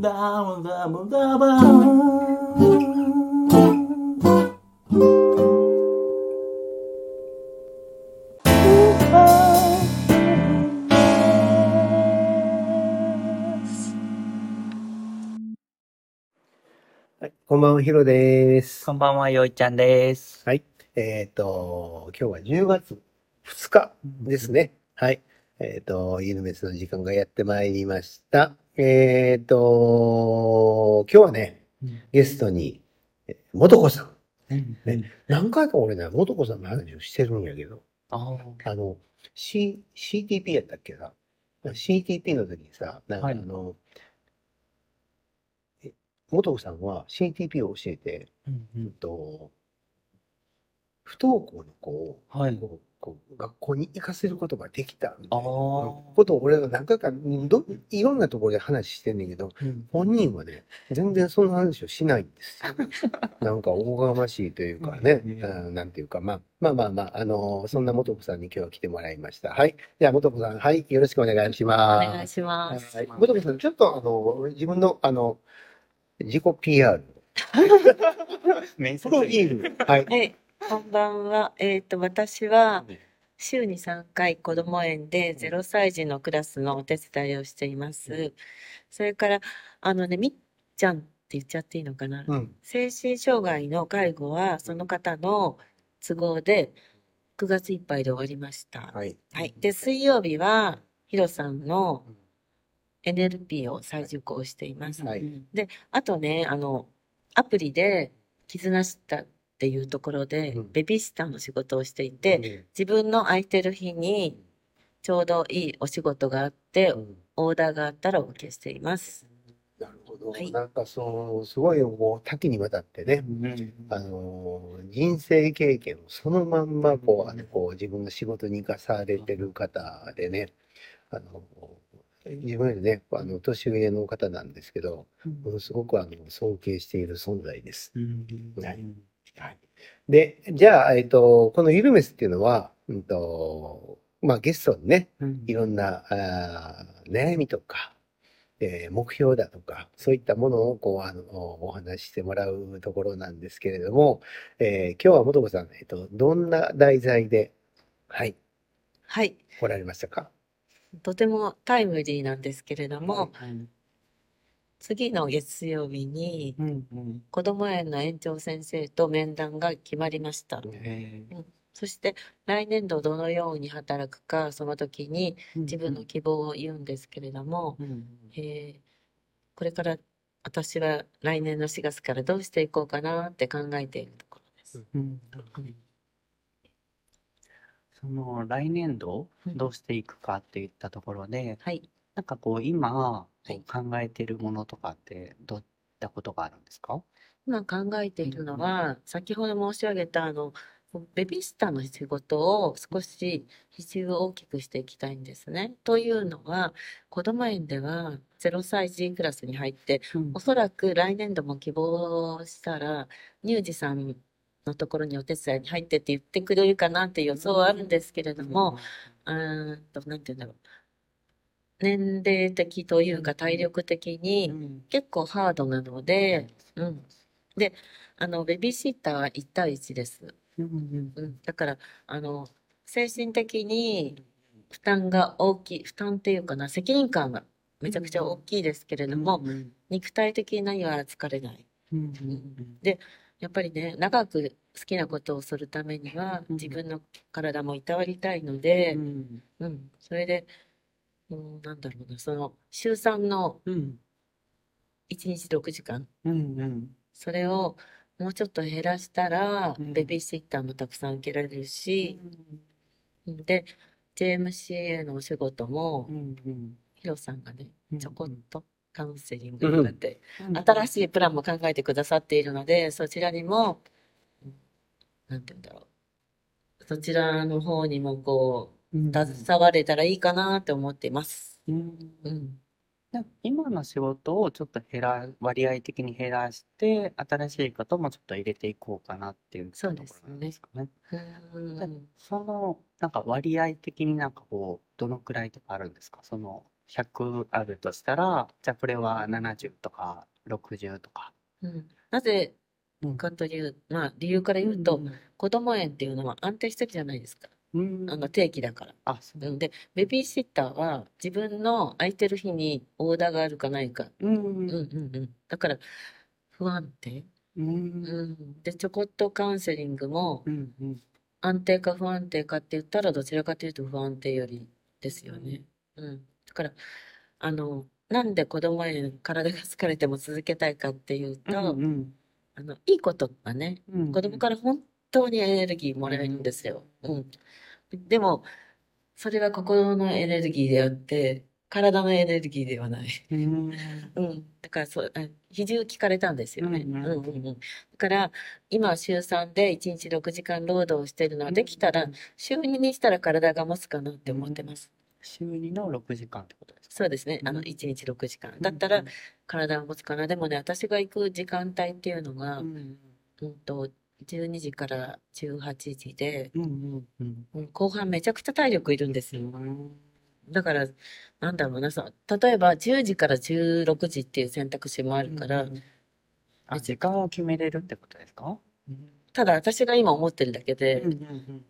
ダブダブダブはい、こんばんは、ヒロです。こんばんは、よいちゃんです。はい。えっ、と、今日は10月2日ですね。はい。えっ、と、イルメスの時間がやってまいりました。えっ、と、今日はね、ゲストに、え元子さん。ね何回か俺ね、元子さんの話をしてるんやけど、ああの、C、CTP やったっけな ?CTP の時にさ、なんかあはいの、え元子さんは CTP を教えて、うんうんと、不登校の子を、はい。こうこう学校に行かせることができたみたいなあーことを俺が何回かうんどいろんなところで話してんねんけど本人はね全然その話をしないんですよ。なんかおこがましいというかね、うんうんなんていうか、まあ、まあまあまあ、あのそんな元子さんに今日は来てもらいました。はい。じゃあ元子さん、はい、よろしくお願いしおます。願いします。はい、元子さん、ちょっとあの自分のあの自己 PR、面プロフィール、はい。はい、こんばんは。えっ、と、私は週に3回子ども園で0歳児のクラスのお手伝いをしています。それから、あのね、みっちゃんって言っちゃっていいのかな。うん。精神障害の介護はその方の都合で9月いっぱいで終わりました。はい。はい。で、水曜日はヒロさんの NLP を再受講しています。はい。で、あとね、あの、アプリで、絆したっていうところでうん、ベビーシッターの仕事をしていて、自分の空いてる日に、ちょうどいいお仕事があってう、ん。オーダーがあったらお受けしています。なるほど。はい。なんかその、すごいこう多岐にわたってね、あのー人生経験をそのまんまこう、あのこう自分の仕事に生かされてる方でね、あの自分よりね、あの年上の方なんですけど、ものすごくあの尊敬している存在です。はいはい、で、じゃあ、えっと、このユルメスっていうのは、うんとまあ、ゲストにね、いろんなあー悩みとか、えー目標だとか、そういったものをこうあのお話ししてもらうところなんですけれども、えー今日は元子さん、えっと、どんな題材で、はい、はい。来られましたか？とてもタイムリーなんですけれども、次の月曜日に、子ども園の園長先生と面談が決まりました。そして来年度どのように働くか、その時に自分の希望を言うんですけれども、え。ーこれから私は来年の4月からどうしていこうかなって考えているところです。その来年度うん。どうしていくかっていったところで、はい。なんかこう今考えてるものとかってどういったことがあるんですか？今考えているのは、先ほど申し上げたあの、ベビーシッターの仕事を少し比重を大きくしていきたいんですね。というのは、子ども園では0歳児クラスに入って、おそらく来年度も希望したら、乳児さんのところにお手伝いに入ってって言ってくれるかなっていう予想はあるんですけれども、うーんと、なんて言うんだろう。年齢的というか体力的に結構ハードなので、うん。で、あの、ベビーシッターは1対1です。うん。だから、あの、精神的に負担が大きい、負担っていうかな、責任感がめちゃくちゃ大きいですけれども、うん肉体的には疲れない。うんうんやっぱりね、長く好きなことをするためには、うん自分の体もいたわりたいのでう、んうん、それで、うん、なんだろうな、その、週3のうん。1日6時間、うんうん。それをもうちょっと減らしたら、うん。ベビーシッターもたくさん受けられるし、で、JMCA のお仕事もう、んうん。ヒロさんがね、うんちょこっとカウンセリングとかって、うん新しいプランも考えてくださっているので、そちらにも、うんなんて言うんだろう。そちらの方にもこうんう、携われたらいいかなって思っています。うんうん。で今の仕事をちょっと減ら、割合的に減らして、新しいこともちょっと入れていこうかなっていうとそうですころなんですかね。うんでその、なんか割合的になんかこう、どのくらいとかあるんですか？その、100あるとしたら、じゃあこれは70とか60とか。うんなぜうんかという、まあ理由から言うと、子供園っていうのは安定してるじゃないですか。うん、あの定期だから。あ、そううんで、ベビーシッターは自分の空いてる日にオーダーがあるかないか。うん、うんうんうん。だから不安定。うん、うん。で、ちょこっとカウンセリングもうん、うん、安定か不安定かって言ったらどちらかというと不安定よりですよね。うん。だから、あの、なんで子供園体が疲れても続けたいかっていうと、うん、あの、いいことがね、うん、子供から本当にエネルギーもらえるんですよ。うん。でも、それは心のエネルギーであって、体のエネルギーではない。うん、うん。だからそう、あ比重聞かれたんですよね。うんうんうん。だから、今週3で1日6時間労働をしてるのは、できたら、週2にしたら体が持つかなって思ってます。週2の6時間ってことですか？そうですね。あの、うん1日6時間。だったら、体が持つかな。でもね、私が行く時間帯っていうのが、ううんん、と、12時から18時で、うん、うん、うん。うん後半めちゃくちゃ体力いるんですよ。うん。だから、なんだろうな、さ、例えば10時から16時っていう選択肢もあるから、あ、時間を決めれるってことですか？ただ私が今思ってるだけで、うん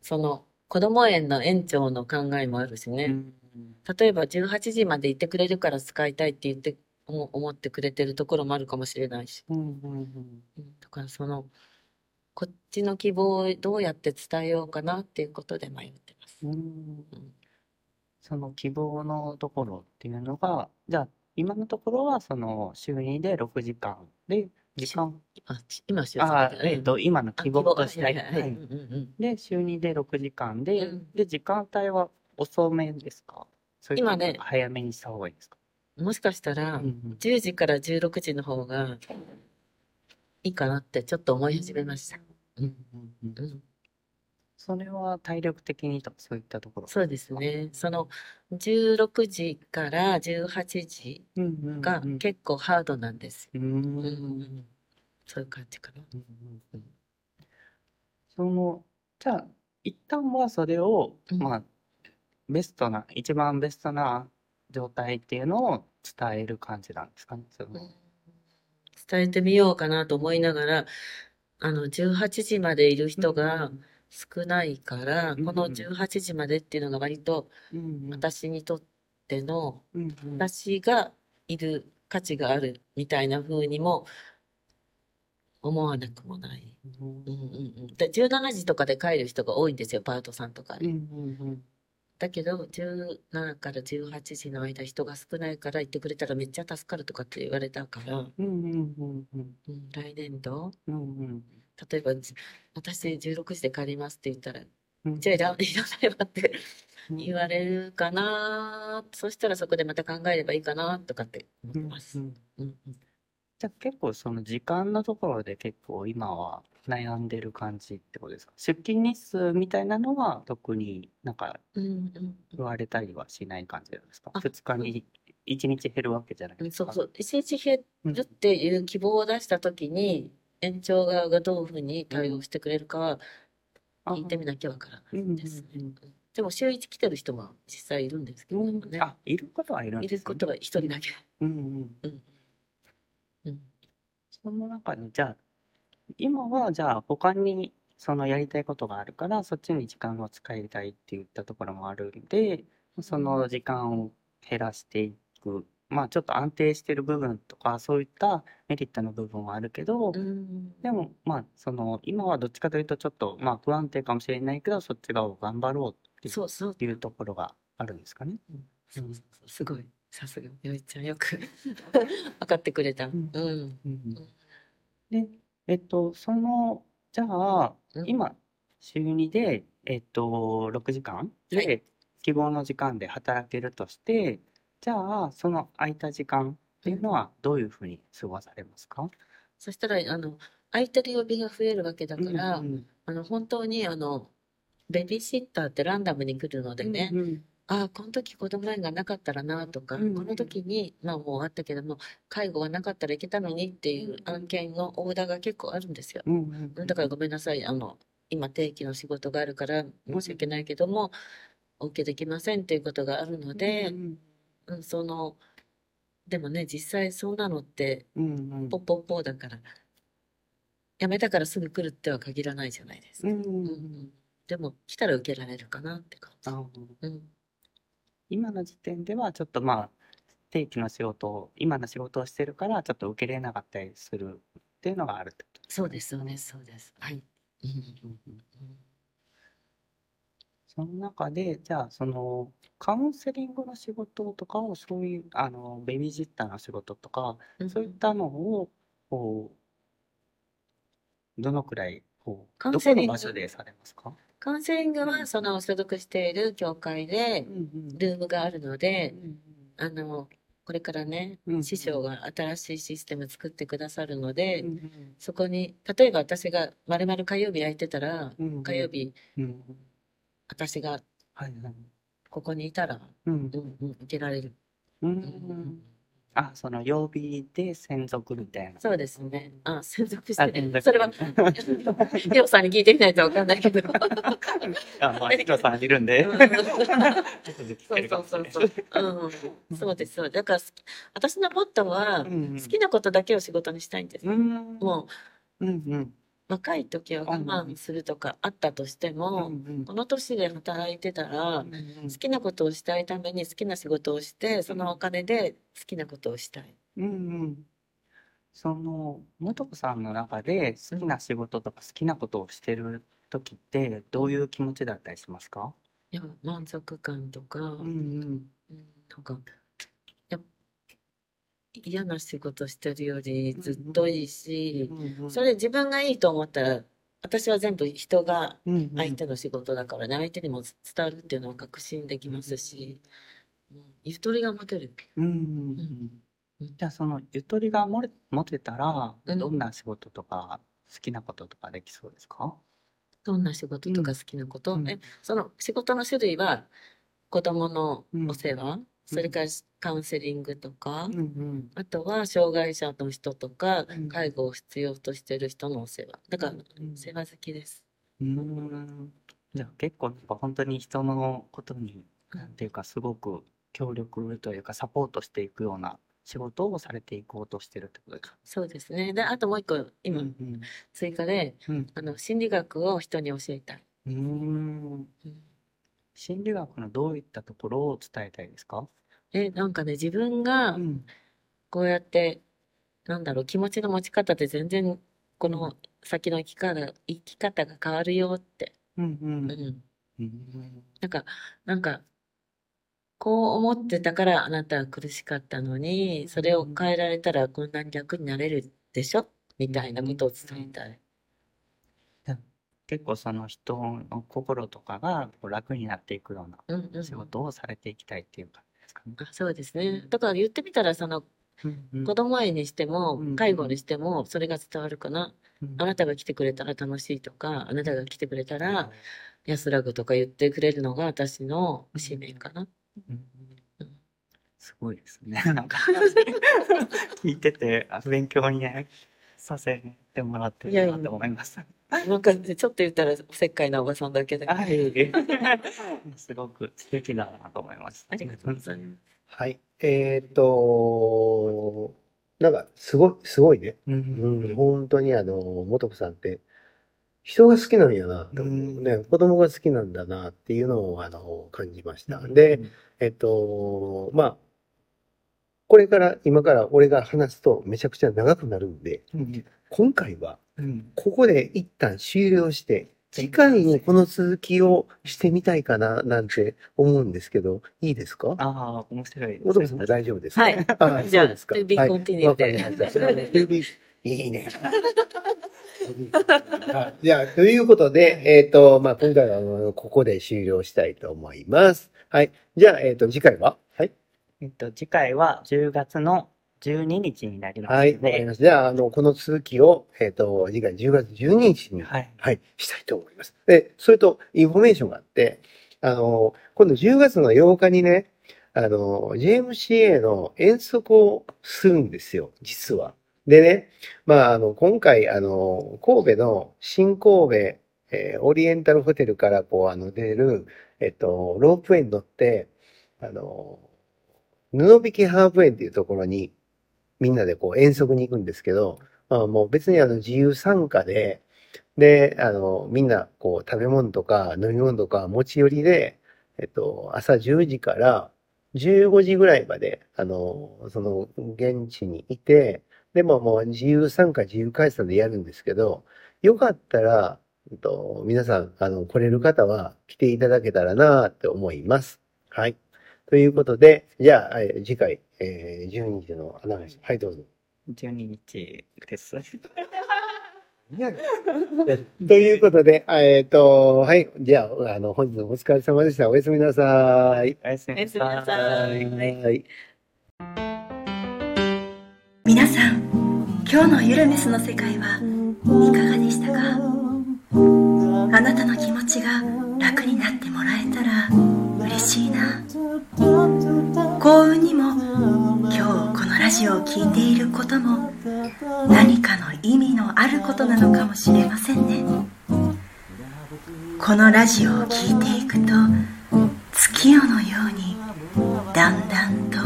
その、子供園の園長の考えもあるしね、うん例えば18時までいてくれるから使いたいって言って、思思ってくれてるところもあるかもしれないし、うんうんうん。うんだからその、こっちの希望をどうやって伝えようかなっていうことで迷ってます。うん。うん。その希望のところっていうのが、じゃあ今のところはその週2で6時間で、時間、あ、ち今、週あ3、えっと、今のあ希望として、はいはいで、週2で6時間で、うん。で、時間帯は遅めですか？今ね早めにした方がいいですか？もしかしたら、うんうん。10時から16時の方がいいかなってちょっと思い始めました。うんうんそれは体力的にとかそういったところそうですね。その16時から18時が結構ハードなんですよ。うんうんうんうんそういう感じかな。うんうんその、じゃあ、一旦はそれを、うんまあ、ベストな、一番ベストな状態っていうのを伝える感じなんですかね。その伝えてみようかなと思いながら、あの、18時までいる人が少ないから、うんこの18時までっていうのが割とうんうん私にとってのうんうん私がいる価値があるみたいな風にも思わなくもない。うんうんうんうん。で、17時とかで帰る人が多いんですよ、パートさんとかうんうで。んだけど、17から18時の間人が少ないから行ってくれたらめっちゃ助かるとかって言われたから、来年度、うんうん。例えば、じ私16時で帰りますって言ったら、うん。じゃあいらいらないわってうん。言われるかな。そしたらそこでまた考えればいいかなとかって思ってます。うん。うんうんじゃあ結構その時間のところで結構今は悩んでる感じってことですか？出勤日数みたいなのは特になんかうんうん言われたりはしない感じなんですか？あ ?2 日に1日減るわけじゃないうん、ですか？そうそう。一日減るっていう希望を出したときに、園長側がどういうふうに対応してくれるかはあ聞いてみなきゃわからないですね。うんうんでも週一来てる人も実際いるんですけどうんね。あ、いることはいるんいですねることは一人だけ。うんうん。うん。うん。その中に、じゃあ、今はじゃあ他にそのやりたいことがあるから、そっちに時間を使いたいって言ったところもあるんで、その時間を減らしていく、まあちょっと安定してる部分とか、そういったメリットの部分はあるけど、うん。でも、まあ、その、今はどっちかというと、ちょっと、まあ、不安定かもしれないけど、そっち側を頑張ろうって。いうところがあるんですかね。うすごい。さすが、よいちゃんよく 分かってくれた。うんうん。うん。で、えっと、その、じゃあ、うん。今、週2で、えっと、6時間はで、希望の時間で働けるとして、じゃあ、その空いた時間っていうのは、どういうふうに過ごされますか？そしたら、あの、空いてる曜日が増えるわけだから、うんあの、本当に、あの、ベビーシッターってランダムに来るのでね、うんうんああ、この時子供園がなかったらなとか、うん。うんこの時に、まあもうあったけども、介護がなかったらいけたのにっていう案件のオーダーが結構あるんですよ。うんうんだからごめんなさい、あの、今定期の仕事があるから申し訳ないけども、お受けできませんっていうことがあるのでう、んうん、その、でもね、実際そんなのって、ポッポッポーだから、辞めたからすぐ来るっては限らないじゃないですか。うんうんでも、来たら受けられるかなって感じ。うん。今の時点ではちょっとまあ定期の仕事を今の仕事をしてるからちょっと受けれなかったりするっていうのがあるってことそうです、そうです、そうです。はい。その中でじゃあそのカウンセリングの仕事とかをそういうあのベビージッターの仕事とかうんそういったのをこうどのくらいこうどこの場所でされますか？カウンセリングは、その所属している教会でルームがあるので、あの、これからね、うん師匠が新しいシステム作ってくださるので、うんそこに、例えば私がまるまる火曜日空いてたら、火曜日うん私がここにいたら、うん。うんうん、受けられる。ううんんあ、その曜日で専属みたいな。そうですね。あ、専属しあ、てる。それは、ヒロさんに聞いてみないとわかんないけど。あ、まあ、ヒロさんいるんで。そうそうそうそう。うん。そうです、そう。だから私のモットーは、うん好きなことだけを仕事にしたいんです。うん。もう、うんうん。若い時は我慢するとかあったとしても、うんこの年で働いてたら、うん好きなことをしたいために好きな仕事をして、そのお金で好きなことをしたい。うんうん。その、元子さんの中で好きな仕事とか好きなことをしてる時ってどういう気持ちだったりしますか？いや、満足感とか、うんうん。うんなんか、嫌な仕事してるよりずっといいし、それ自分がいいと思ったら、私は全部人が相手の仕事だからね、相手にも伝わるっていうのは確信できますし、うん。ゆとりが持てる。うんうんうん。じゃあそのゆとりがもれ持てたらうん。どんな仕事とか好きなこととかできそうですか？どんな仕事とか好きなこと、うん。えその仕事の種類は子供のお世話、それからカウンセリングとか、うんうん。あとは障害者の人とか、うん。介護を必要としてる人のお世話。だから、うん世話好きです。うん。じゃあ結構やっぱ本当に人のことにうん。なんていうかすごく協力というかサポートしていくような仕事をされていこうとしてるってことですか？そうですね。で、あともう一個、今、うん追加で、うん。あの、心理学を人に教えたい。うん。うん心理学のどういったところを伝えたいですか？え、なんかね、自分がん。こうやって、なんだろう、気持ちの持ち方で全然、この先の生き方、生き方が変わるよって。うんううん。ん。うんなんか、なんか、こう思ってたからあなたは苦しかったのに、それを変えられたらこんなに楽になれるでしょ？みたいなことを伝えたい。結構その人の心とかがこう楽になっていくようなうんうん仕事をされていきたいっていう感じですかね。あそうですね。だから言ってみたら、その、うん子供園にしてもうん、介護にしても、それが伝わるかな。うんあなたが来てくれたら楽しいとか、あなたが来てくれたら安らぐとか言ってくれるのが私の使命かな。うんうんすごいですね。なんか聞いててあ勉強にねさせてもらっていやいやるなと思いました。なんか、ちょっと言ったらおせっかいなおばさんだけど。あはい。すごく素敵だなと思いました。りがとうございます。はい。えーっと、なんか、すごい、すごいね。ううんん、本当にあの、元子さんって、人が好きなんやなううんね、子供が好きなんだなっていうのを、あの、感じました。で、えっと、まあ、これから、今から俺が話すとめちゃくちゃ長くなるんで、うん今回はうんここで一旦終了して、次回にこの続きをしてみたいかななんて思うんですけど、いいですか？ああ、面白いですお父さんも大丈夫ですか？はい。あじゃあですか。to be はい continued わかりました To be- いいね。はいじゃあ、ということで、えっ、と、まあ、今回はあのここで終了したいと思います。はい。じゃあ、えっ、と、次回は？はい。えっと、次回は10月の12日になりますはい。かりました。じゃあ、あの、この続きを、えっ、と、次回10月12日に、はい。はい、したいと思います。で、それと、インフォメーションがあって、あの、今度10月の8日にね、あの、JMCA の遠足をするんですよ、実は。でね、まあ、あの、今回、あの、神戸の新神戸、えーオリエンタルホテルからこう、あの、出る、えっと、ロープウェイに乗って、あの、布引ハーブ園っていうところに、みんなでこう遠足に行くんですけど、まあ、もう別にあの自由参加で、で、あの、みんなこう食べ物とか飲み物とか持ち寄りで、えっと、朝10時から15時ぐらいまで、あの、その現地にいて、でももう自由参加、自由解散でやるんですけど、よかったら、えっと、皆さん、あの、来れる方は来ていただけたらなって思います。はい。ということで、じゃあ、次回、えー、12日のアナウンス。はい、どうぞ。12日です。ということで、えっ、と、はい。じゃあ、あの、本日もお疲れ様でした。おやすみなさい。おやすみおやすみなさいはい。皆さん今日のゆるメスの世界はいかがでしたか？あなたの気持ちが楽になってもらえたら嬉しいな。幸運にも今日このラジオを聴いていることも何かの意味のあることなのかもしれませんね。このラジオを聴いていくと月夜のようにだんだんと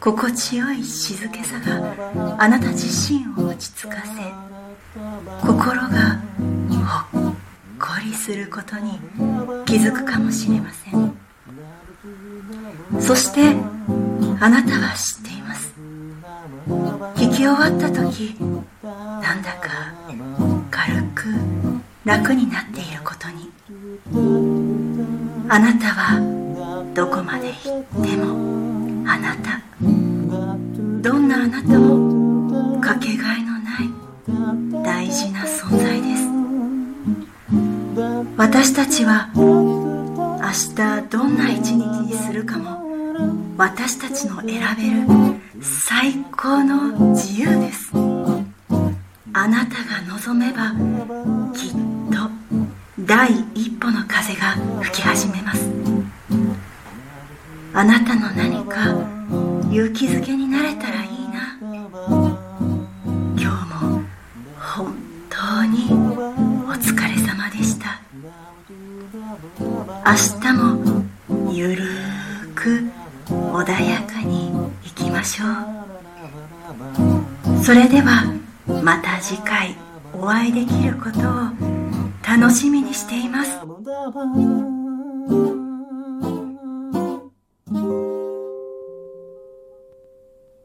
心地よい静けさがあなた自身を落ち着かせ心がほっこりすることに気づくかもしれません。そしてあなたは知っています。聞き終わった時なんだか軽く楽になっていることに。あなたはどこまで行ってもあなた。どんなあなたもかけがえ私たちは明日どんな一日にするかも私たちの選べる最高の自由です。あなたが望めばきっと第一歩の風が吹き始めます。あなたの何か勇気づけになれたら明日もゆるーく穏やかにいきましょう。それではまた次回お会いできることを楽しみにしています「